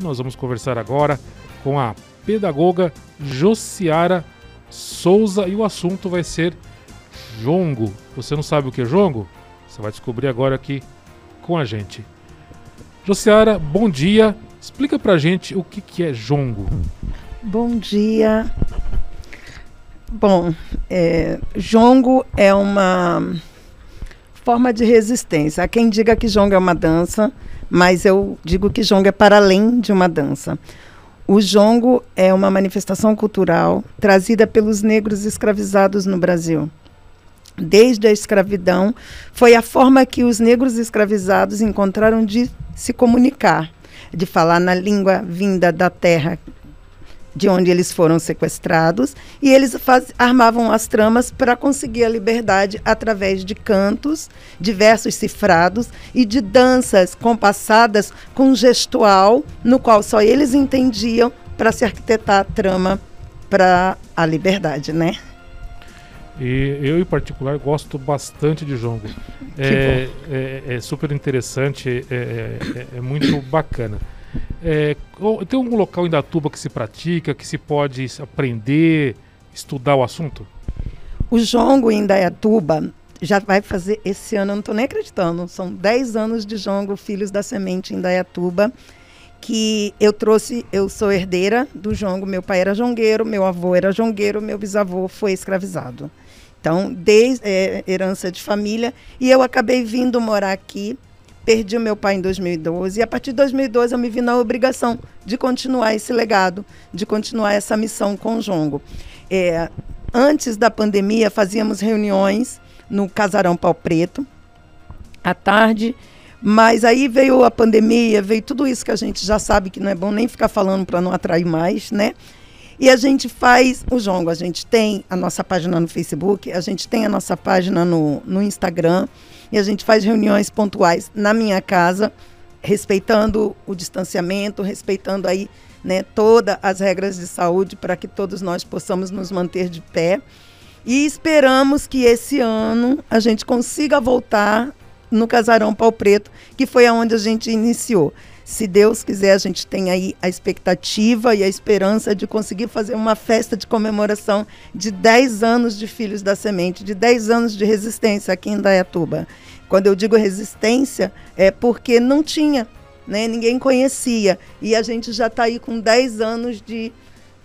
Nós vamos conversar agora com a pedagoga Josiara Souza e o assunto vai ser jongo. Você não sabe o que é jongo? Você vai descobrir agora aqui com a gente. Josiara, bom dia. Explica pra gente o que, que é jongo. Bom dia. Bom, é, jongo é uma forma de resistência. Há quem diga que jongo é uma dança, mas eu digo que jongo é para além de uma dança. O jongo é uma manifestação cultural trazida pelos negros escravizados no Brasil. Desde a escravidão, foi a forma que os negros escravizados encontraram de se comunicar, de falar na língua vinda da terra de onde eles foram sequestrados, e eles faz, armavam as tramas para conseguir a liberdade através de cantos, diversos cifrados e de danças compassadas com gestual, no qual só eles entendiam para se arquitetar a trama para a liberdade, né? E eu, em particular, gosto bastante de jongo. É, é, é, super interessante, é, é, é muito bacana. É, tem algum local em Datuba que se pratica, que se pode aprender, estudar o assunto? O jongo em Dayatuba já vai fazer esse ano, eu não estou nem acreditando, são 10 anos de jongo Filhos da Semente em Dayatuba, que eu trouxe, eu sou herdeira do jongo, meu pai era jongueiro, meu avô era jongueiro, meu bisavô foi escravizado. Então, desde é, herança de família, e eu acabei vindo morar aqui Perdi o meu pai em 2012 e a partir de 2012 eu me vi na obrigação de continuar esse legado, de continuar essa missão com o Jongo. É, antes da pandemia fazíamos reuniões no Casarão Pau Preto à tarde, mas aí veio a pandemia, veio tudo isso que a gente já sabe que não é bom nem ficar falando para não atrair mais, né? E a gente faz o jongo. A gente tem a nossa página no Facebook, a gente tem a nossa página no, no Instagram e a gente faz reuniões pontuais na minha casa, respeitando o distanciamento, respeitando aí né, todas as regras de saúde para que todos nós possamos nos manter de pé. E esperamos que esse ano a gente consiga voltar no Casarão Pau Preto, que foi aonde a gente iniciou. Se Deus quiser, a gente tem aí a expectativa e a esperança de conseguir fazer uma festa de comemoração de 10 anos de Filhos da Semente, de 10 anos de resistência aqui em Dayatuba. Quando eu digo resistência, é porque não tinha, né? ninguém conhecia. E a gente já está aí com 10 anos de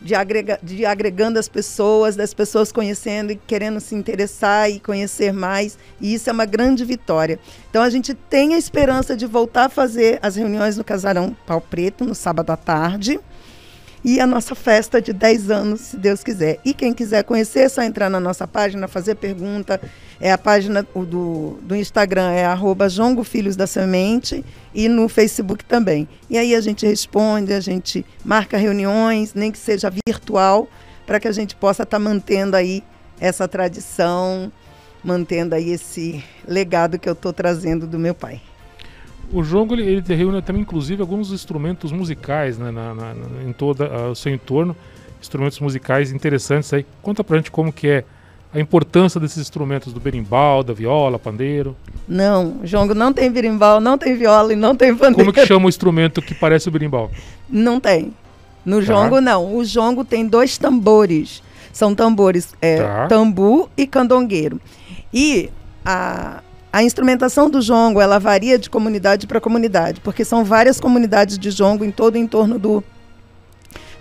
de, agrega, de agregando as pessoas, das pessoas conhecendo e querendo se interessar e conhecer mais. E isso é uma grande vitória. Então a gente tem a esperança de voltar a fazer as reuniões no Casarão Pau Preto no sábado à tarde e a nossa festa de 10 anos, se Deus quiser. E quem quiser conhecer, é só entrar na nossa página, fazer pergunta. É a página do, do Instagram, é arroba Filhos da Semente e no Facebook também. E aí a gente responde, a gente marca reuniões, nem que seja virtual, para que a gente possa estar tá mantendo aí essa tradição, mantendo aí esse legado que eu estou trazendo do meu pai. O jogo ele, ele reúne também, inclusive, alguns instrumentos musicais né, na, na, em todo o seu entorno, instrumentos musicais interessantes aí. Conta pra gente como que é a importância desses instrumentos do berimbau, da viola, pandeiro. Não, o jongo não tem berimbau, não tem viola e não tem pandeiro. Como que chama o instrumento que parece o berimbau? Não tem. No tá. jongo não. O jongo tem dois tambores. São tambores é, tá. tambu e candongueiro. E a, a instrumentação do jongo, ela varia de comunidade para comunidade, porque são várias comunidades de jongo em todo o entorno do,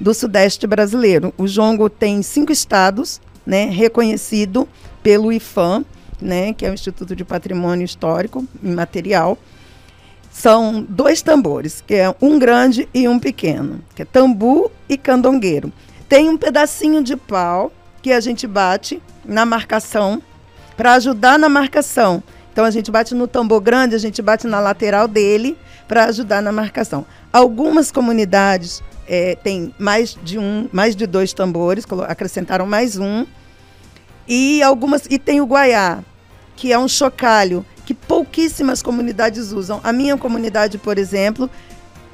do sudeste brasileiro. O jongo tem cinco estados, né, reconhecido pelo IFAM, né, que é o Instituto de Patrimônio Histórico Imaterial. São dois tambores, que é um grande e um pequeno, que é tambu e candongueiro. Tem um pedacinho de pau que a gente bate na marcação para ajudar na marcação então a gente bate no tambor grande, a gente bate na lateral dele para ajudar na marcação. Algumas comunidades é, têm mais de um, mais de dois tambores, acrescentaram mais um. E algumas e tem o guaiá, que é um chocalho que pouquíssimas comunidades usam. A minha comunidade, por exemplo,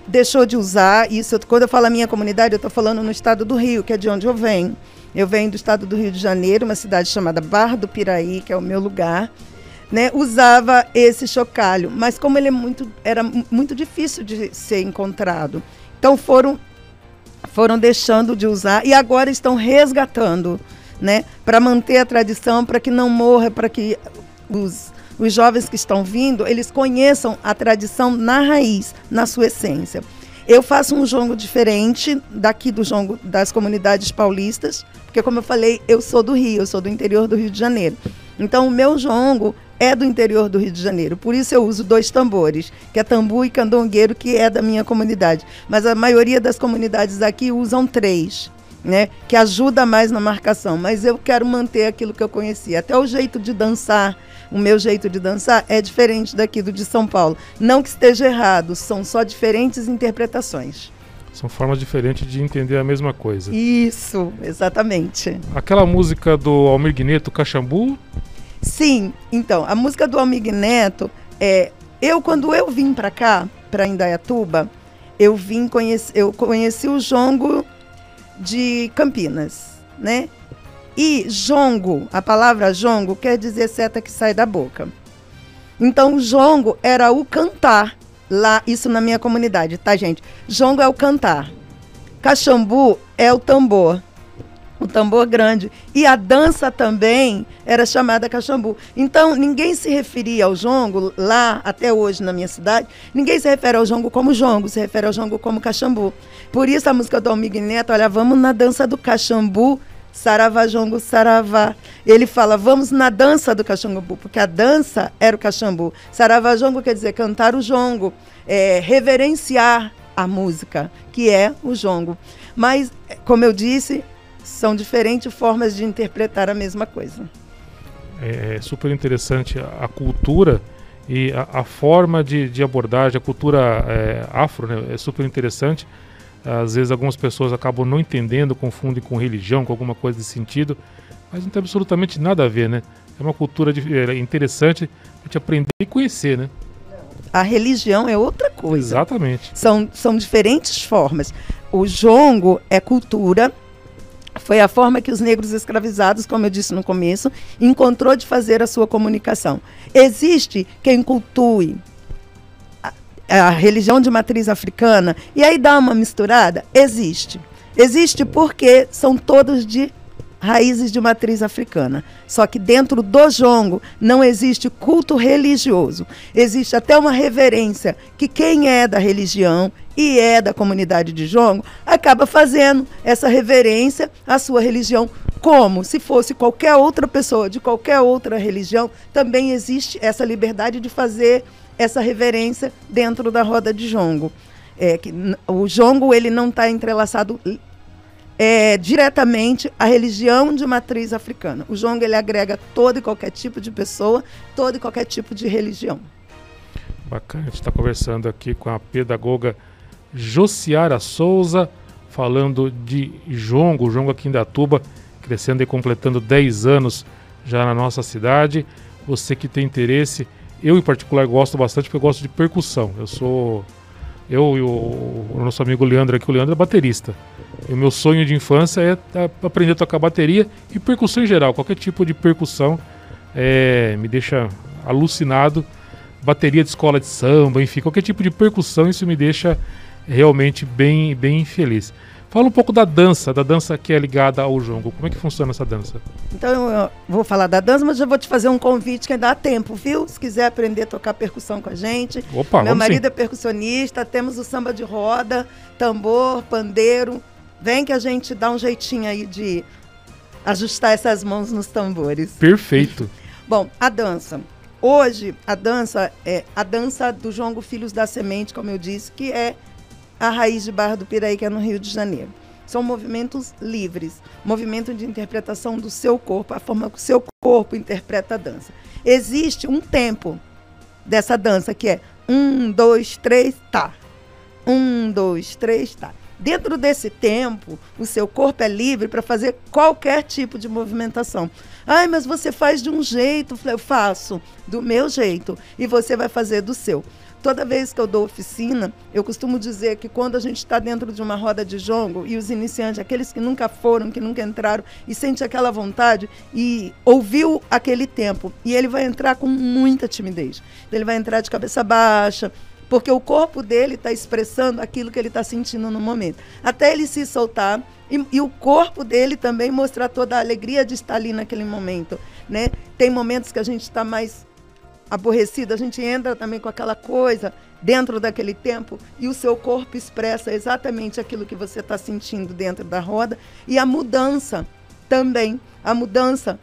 deixou de usar isso. Quando eu falo a minha comunidade, eu estou falando no estado do Rio, que é de onde eu venho. Eu venho do estado do Rio de Janeiro, uma cidade chamada Barra do Piraí, que é o meu lugar né, usava esse chocalho, mas como ele é muito, era muito difícil de ser encontrado. Então foram foram deixando de usar e agora estão resgatando, né, para manter a tradição, para que não morra, para que os, os jovens que estão vindo, eles conheçam a tradição na raiz, na sua essência. Eu faço um jongo diferente daqui do jongo das comunidades paulistas, porque como eu falei, eu sou do Rio, eu sou do interior do Rio de Janeiro. Então o meu jongo é do interior do Rio de Janeiro. Por isso eu uso dois tambores, que é tambu e candongueiro, que é da minha comunidade. Mas a maioria das comunidades aqui usam três. Né, que ajuda mais na marcação, mas eu quero manter aquilo que eu conhecia. Até o jeito de dançar, o meu jeito de dançar é diferente daqui do de São Paulo. Não que esteja errado, são só diferentes interpretações. São formas diferentes de entender a mesma coisa. Isso, exatamente. Aquela música do Almir Guineto, Caxambu, Sim, então, a música do Almig Neto, é, eu quando eu vim para cá, para Indaiatuba, eu vim conheci, eu conheci o jongo de Campinas, né? E jongo, a palavra jongo quer dizer seta que sai da boca. Então, jongo era o cantar lá, isso na minha comunidade, tá, gente? Jongo é o cantar. Caxambu é o tambor o tambor grande. E a dança também era chamada caxambu. Então, ninguém se referia ao jongo, lá até hoje na minha cidade, ninguém se refere ao jongo como jongo, se refere ao jongo como caxambu. Por isso a música do Almig Neto, olha, vamos na dança do caxambu, saravá, jongo, saravá. Ele fala, vamos na dança do caxambu, porque a dança era o caxambu. Saravá, jongo quer dizer cantar o jongo, é, reverenciar a música, que é o jongo. Mas, como eu disse, são diferentes formas de interpretar a mesma coisa. É, é super interessante a, cultura e a, a forma de, de, abordagem, a cultura é, afro né, é super interessante. Às vezes algumas pessoas acabam não entendendo, confundem com religião, com alguma coisa desse sentido, mas não tem absolutamente nada a ver, né? É uma cultura de, é interessante a gente aprender e conhecer, né? A religião é outra coisa. Exatamente. São, são diferentes formas. O jongo é cultura, foi a forma que os negros escravizados, como eu disse no começo, encontrou de fazer a sua comunicação. Existe quem cultue a, a religião de matriz africana e aí dá uma misturada? Existe. Existe porque são todos de raízes de matriz africana. Só que dentro do jongo não existe culto religioso. Existe até uma reverência que quem é da religião e é da comunidade de jongo acaba fazendo essa reverência à sua religião. Como se fosse qualquer outra pessoa de qualquer outra religião, também existe essa liberdade de fazer essa reverência dentro da roda de jongo. É, que, o jongo ele não está entrelaçado é, diretamente a religião de matriz africana. O jongo ele agrega todo e qualquer tipo de pessoa, todo e qualquer tipo de religião. Bacana, a gente está conversando aqui com a pedagoga Josiara Souza, falando de jongo, o jongo aqui em Datuba, crescendo e completando 10 anos já na nossa cidade. Você que tem interesse, eu em particular gosto bastante porque eu gosto de percussão. Eu sou eu e o, o nosso amigo Leandro aqui, o Leandro é baterista. O meu sonho de infância é aprender a tocar bateria e percussão em geral. Qualquer tipo de percussão é, me deixa alucinado. Bateria de escola de samba, enfim, qualquer tipo de percussão, isso me deixa realmente bem, bem feliz. Fala um pouco da dança, da dança que é ligada ao jongo. Como é que funciona essa dança? Então eu vou falar da dança, mas já vou te fazer um convite que ainda dá tempo, viu? Se quiser aprender a tocar percussão com a gente. Opa, Meu marido sim. é percussionista, temos o samba de roda, tambor, pandeiro. Vem que a gente dá um jeitinho aí de ajustar essas mãos nos tambores. Perfeito. Bom, a dança. Hoje, a dança é a dança do Jongo Filhos da Semente, como eu disse, que é a raiz de Barra do Piraí, que é no Rio de Janeiro. São movimentos livres, movimento de interpretação do seu corpo, a forma que o seu corpo interpreta a dança. Existe um tempo dessa dança que é um, dois, três, tá. Um, dois, três, tá. Dentro desse tempo, o seu corpo é livre para fazer qualquer tipo de movimentação. Ai, mas você faz de um jeito. Eu faço do meu jeito e você vai fazer do seu. Toda vez que eu dou oficina, eu costumo dizer que quando a gente está dentro de uma roda de jongo e os iniciantes, aqueles que nunca foram, que nunca entraram, e sente aquela vontade e ouviu aquele tempo, e ele vai entrar com muita timidez. Ele vai entrar de cabeça baixa, porque o corpo dele está expressando aquilo que ele está sentindo no momento. Até ele se soltar e, e, o corpo dele também mostrar toda a alegria de estar ali naquele momento. Né? Tem momentos que a gente está mais aborrecido, a gente entra também com aquela coisa dentro daquele tempo e o seu corpo expressa exatamente aquilo que você está sentindo dentro da roda e a mudança também. A mudança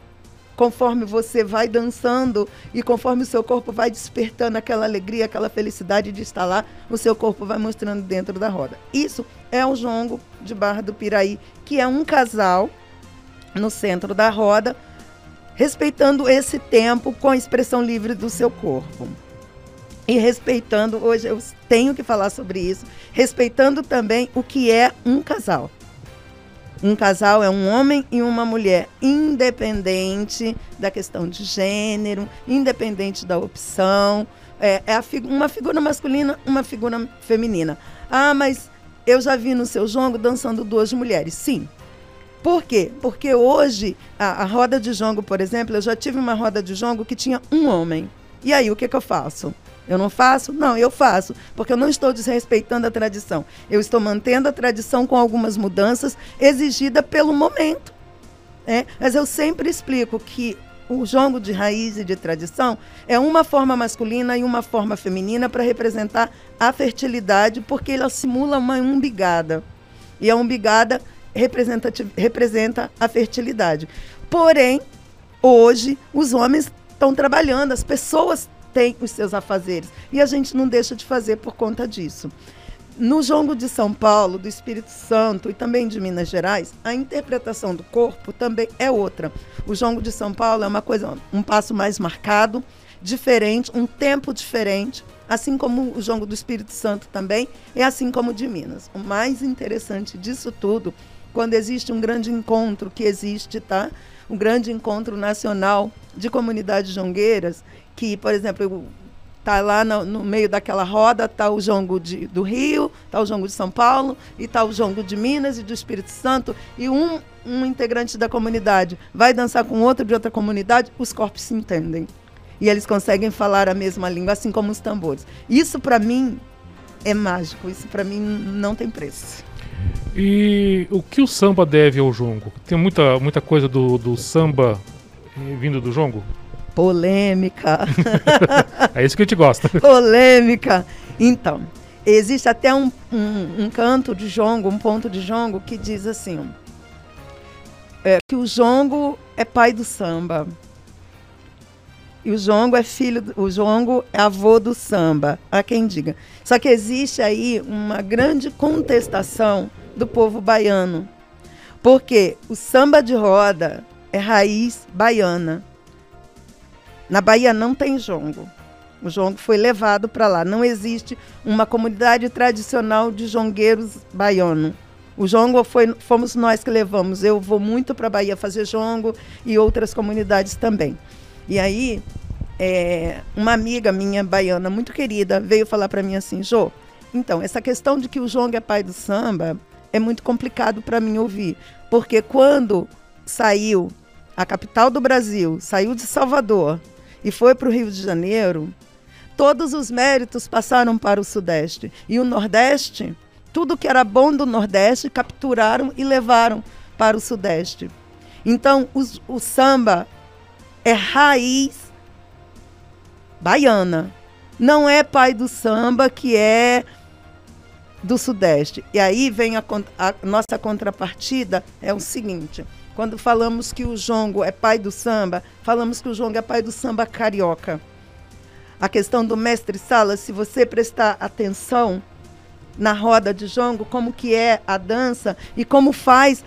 conforme você vai dançando e conforme o seu corpo vai despertando aquela alegria, aquela felicidade de estar lá, o seu corpo vai mostrando dentro da roda. Isso é o jongo de Barra do Piraí, que é um casal no centro da roda, respeitando esse tempo com a expressão livre do seu corpo. E respeitando, hoje eu tenho que falar sobre isso, respeitando também o que é um casal. Um casal é um homem e uma mulher, independente da questão de gênero, independente da opção. É, é fi uma figura masculina, uma figura feminina. Ah, mas eu já vi no seu jongo dançando duas mulheres. Sim. Por quê? Porque hoje, a, a roda de jongo, por exemplo, eu já tive uma roda de jongo que tinha um homem. E aí, o que, que eu faço? Eu não faço? Não, eu faço, porque eu não estou desrespeitando a tradição. Eu estou mantendo a tradição com algumas mudanças exigidas pelo momento. É? Mas eu sempre explico que o jongo de raiz e de tradição é uma forma masculina e uma forma feminina para representar a fertilidade, porque ela simula uma umbigada. E a umbigada representa, representa a fertilidade. Porém, hoje, os homens estão trabalhando, as pessoas tem os seus afazeres. E a gente não deixa de fazer por conta disso. No jongo de São Paulo, do Espírito Santo e também de Minas Gerais, a interpretação do corpo também é outra. O jongo de São Paulo é uma coisa, um passo mais marcado, diferente, um tempo diferente, assim como o jongo do Espírito Santo também, e assim como o de Minas. O mais interessante disso tudo, quando existe um grande encontro que existe, tá? Um grande encontro nacional de comunidades jongueiras, que, por exemplo, tá lá no, no, meio daquela roda, tá o jongo de, do Rio, tá o jongo de São Paulo, e tá o jongo de Minas e do Espírito Santo, e um, um integrante da comunidade vai dançar com outro de outra comunidade, os corpos se entendem. E eles conseguem falar a mesma língua, assim como os tambores. Isso, para mim, é mágico. Isso, para mim, não tem preço. E o que o samba deve ao jongo? Tem muita, muita coisa do, do samba eh, vindo do jongo? Polêmica. é isso que a gente gosta. polêmica. Então, existe até um, um, um, canto de jongo, um ponto de jongo, que diz assim: é, que o jongo é pai do samba. E o jongo é filho, o jongo é avô do samba, há quem diga. Só que existe aí uma grande contestação do povo baiano. Porque o samba de roda é raiz baiana. Na Bahia não tem jongo. O jongo foi levado para lá. Não existe uma comunidade tradicional de jongueiros baiano. O jongo foi, fomos nós que levamos. Eu vou muito para a Bahia fazer jongo e outras comunidades também. E aí, é, uma amiga minha baiana muito querida veio falar para mim assim, Jô, então, essa questão de que o jongo é pai do samba é muito complicado para mim ouvir. Porque quando saiu a capital do Brasil, saiu de Salvador, e foi para o Rio de Janeiro, todos os méritos passaram para o Sudeste. E o Nordeste, tudo que era bom do Nordeste, capturaram e levaram para o Sudeste. Então, o samba é raiz baiana. Não é pai do samba que é do Sudeste. E aí vem a, a nossa contrapartida, é o seguinte. Quando falamos que o jongo é pai do samba, falamos que o jongo é pai do samba carioca. A questão do mestre sala, se você prestar atenção na roda de jongo, como que é a dança e como faz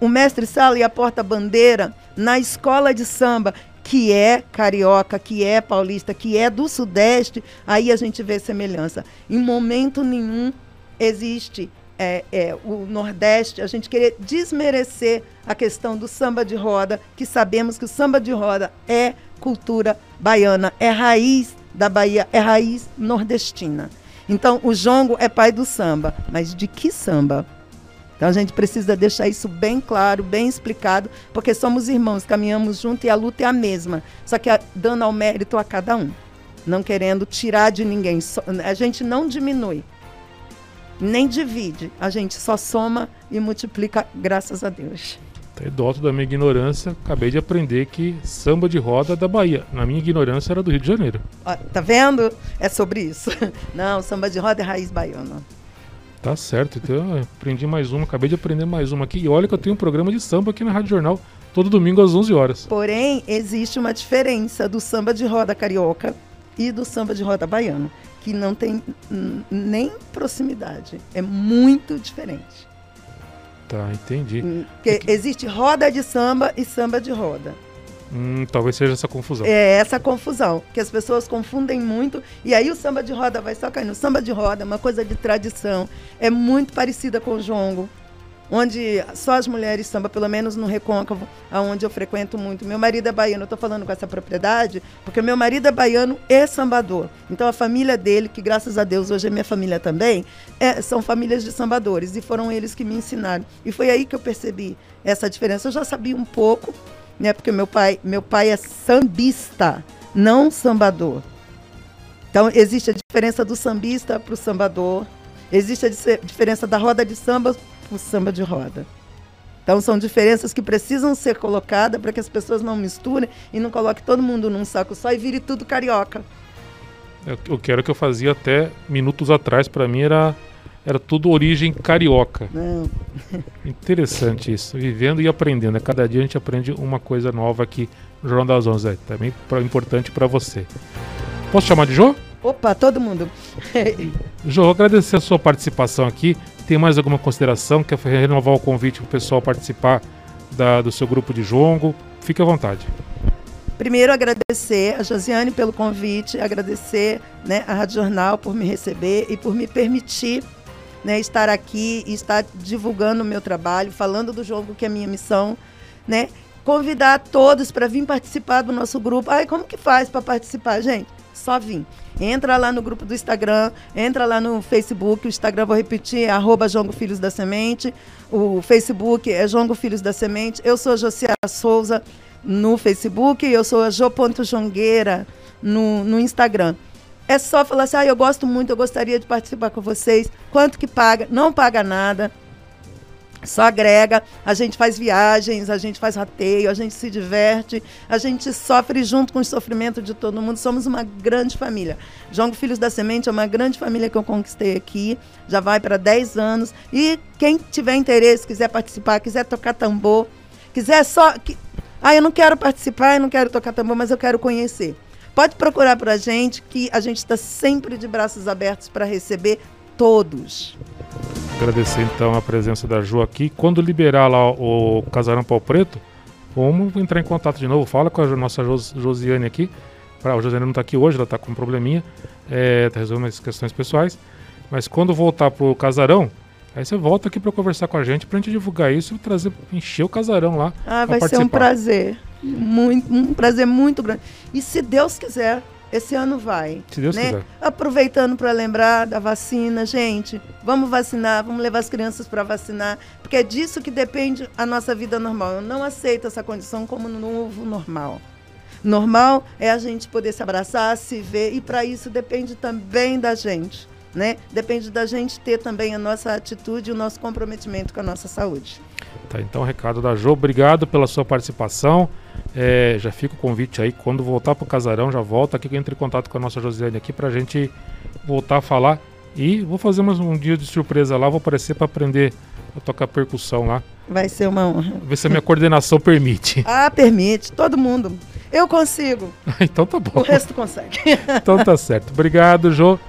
o mestre sala e a porta-bandeira na escola de samba, que é carioca, que é paulista, que é do sudeste, aí a gente vê semelhança. Em momento nenhum existe é, é, o Nordeste, a gente querer desmerecer a questão do samba de roda, que sabemos que o samba de roda é cultura baiana, é raiz da Bahia, é raiz nordestina. Então, o jongo é pai do samba, mas de que samba? Então, a gente precisa deixar isso bem claro, bem explicado, porque somos irmãos, caminhamos juntos e a luta é a mesma, só que dando ao mérito a cada um. não querendo tirar de ninguém. A gente não diminui, nem divide. A gente só soma e multiplica, graças a Deus. Doto da minha ignorância, acabei de aprender que samba de roda é da Bahia. Na minha ignorância era do Rio de Janeiro. Ó, tá vendo? É sobre isso. Não, samba de roda é raiz baiana. Tá certo, então eu aprendi mais uma, acabei de aprender mais uma aqui. E olha que eu tenho um programa de samba aqui na Rádio Jornal, todo domingo às 11 horas. Porém, existe uma diferença do samba de roda carioca e do samba de roda baiano, que não tem nem proximidade. É muito diferente. Tá, entendi. Hum, porque existe roda de samba e samba de roda. Hum, talvez seja essa confusão. É essa confusão, que as pessoas confundem muito. E aí o samba de roda vai só cair no samba de roda, é uma coisa de tradição. É muito parecida com o jongo onde só as mulheres samba, pelo menos no Recôncavo, aonde eu frequento muito. Meu marido é baiano, eu estou falando com essa propriedade, porque meu marido é baiano e sambador. Então a família dele, que graças a Deus hoje é minha família também, é, são famílias de sambadores e foram eles que me ensinaram. E foi aí que eu percebi essa diferença. Eu já sabia um pouco, né, porque meu pai, meu pai é sambista, não sambador. Então existe a diferença do sambista para o sambador. Existe a diferença da roda de samba o samba de roda. Então são diferenças que precisam ser colocadas para que as pessoas não misturem e não coloquem todo mundo num saco só e vire tudo carioca. O que era que eu fazia até minutos atrás, para mim era era tudo origem carioca. Não. Interessante isso. Vivendo e aprendendo. Cada dia a gente aprende uma coisa nova aqui no Jornal das Onze. É também importante para você. Posso chamar de Jô? Opa, todo mundo. Jô, agradecer a sua participação aqui. Tem mais alguma consideração? Quer renovar o convite para o pessoal participar da, do seu grupo de jongo? Fique à vontade. Primeiro, agradecer a Josiane pelo convite, agradecer né, a Rádio Jornal por me receber e por me permitir né, estar aqui e estar divulgando o meu trabalho, falando do jogo que é minha missão, né? Convidar todos para vir participar do nosso grupo. Ai, como que faz para participar, gente? Só vir. Entra lá no grupo do Instagram, entra lá no Facebook, o Instagram vou repetir, é arroba Jongo Filhos da Semente, o Facebook é Jongo Filhos da Semente, eu sou Josiara Souza no Facebook, eu sou a Jo.jongueira no, no Instagram. É só falar assim, ah, eu gosto muito, eu gostaria de participar com vocês. Quanto que paga? Não paga nada só agrega, a gente faz viagens, a gente faz rateio, a gente se diverte, a gente sofre junto com o sofrimento de todo mundo. Somos uma grande família. João Filhos da Semente é uma grande família que eu conquistei aqui, já vai para 10 anos. E quem tiver interesse, quiser participar, quiser tocar tambor, quiser só. Ah, eu não quero participar, eu não quero tocar tambor, mas eu quero conhecer. Pode procurar para a gente, que a gente está sempre de braços abertos para receber todos. Agradecer então a presença da Ju aqui. Quando liberar lá o Casarão Pau Preto, vamos entrar em contato de novo. Fala com a nossa Jos Josiane aqui. Pra, a Josiane não está aqui hoje, ela está com um probleminha. É, tá resolvendo as questões pessoais. Mas quando voltar pro casarão, aí você volta aqui para conversar com a gente, para a gente divulgar isso e trazer, encher o casarão lá. Ah, vai participar. ser um prazer. Muito, um prazer muito grande. E se Deus quiser, esse ano vai. Se Deus né? quiser. Aproveitando para lembrar da vacina, gente, vamos vacinar, vamos levar as crianças para vacinar, porque é disso que depende a nossa vida normal. Eu não aceito essa condição como novo normal. Normal é a gente poder se abraçar, se ver, e para isso depende também da gente. Né? Depende da gente ter também a nossa atitude e o nosso comprometimento com a nossa saúde. Tá, então, recado da Jo, obrigado pela sua participação. É, já fica o convite aí, quando voltar para o casarão, já volta aqui, entre em contato com a nossa Josiane aqui para a gente voltar a falar. E vou fazer mais um dia de surpresa lá, vou aparecer para aprender a tocar percussão lá. Vai ser uma honra. Ver se a minha coordenação permite. Ah, permite, todo mundo. Eu consigo. então tá bom. O resto consegue. então tá certo. Obrigado, Jô.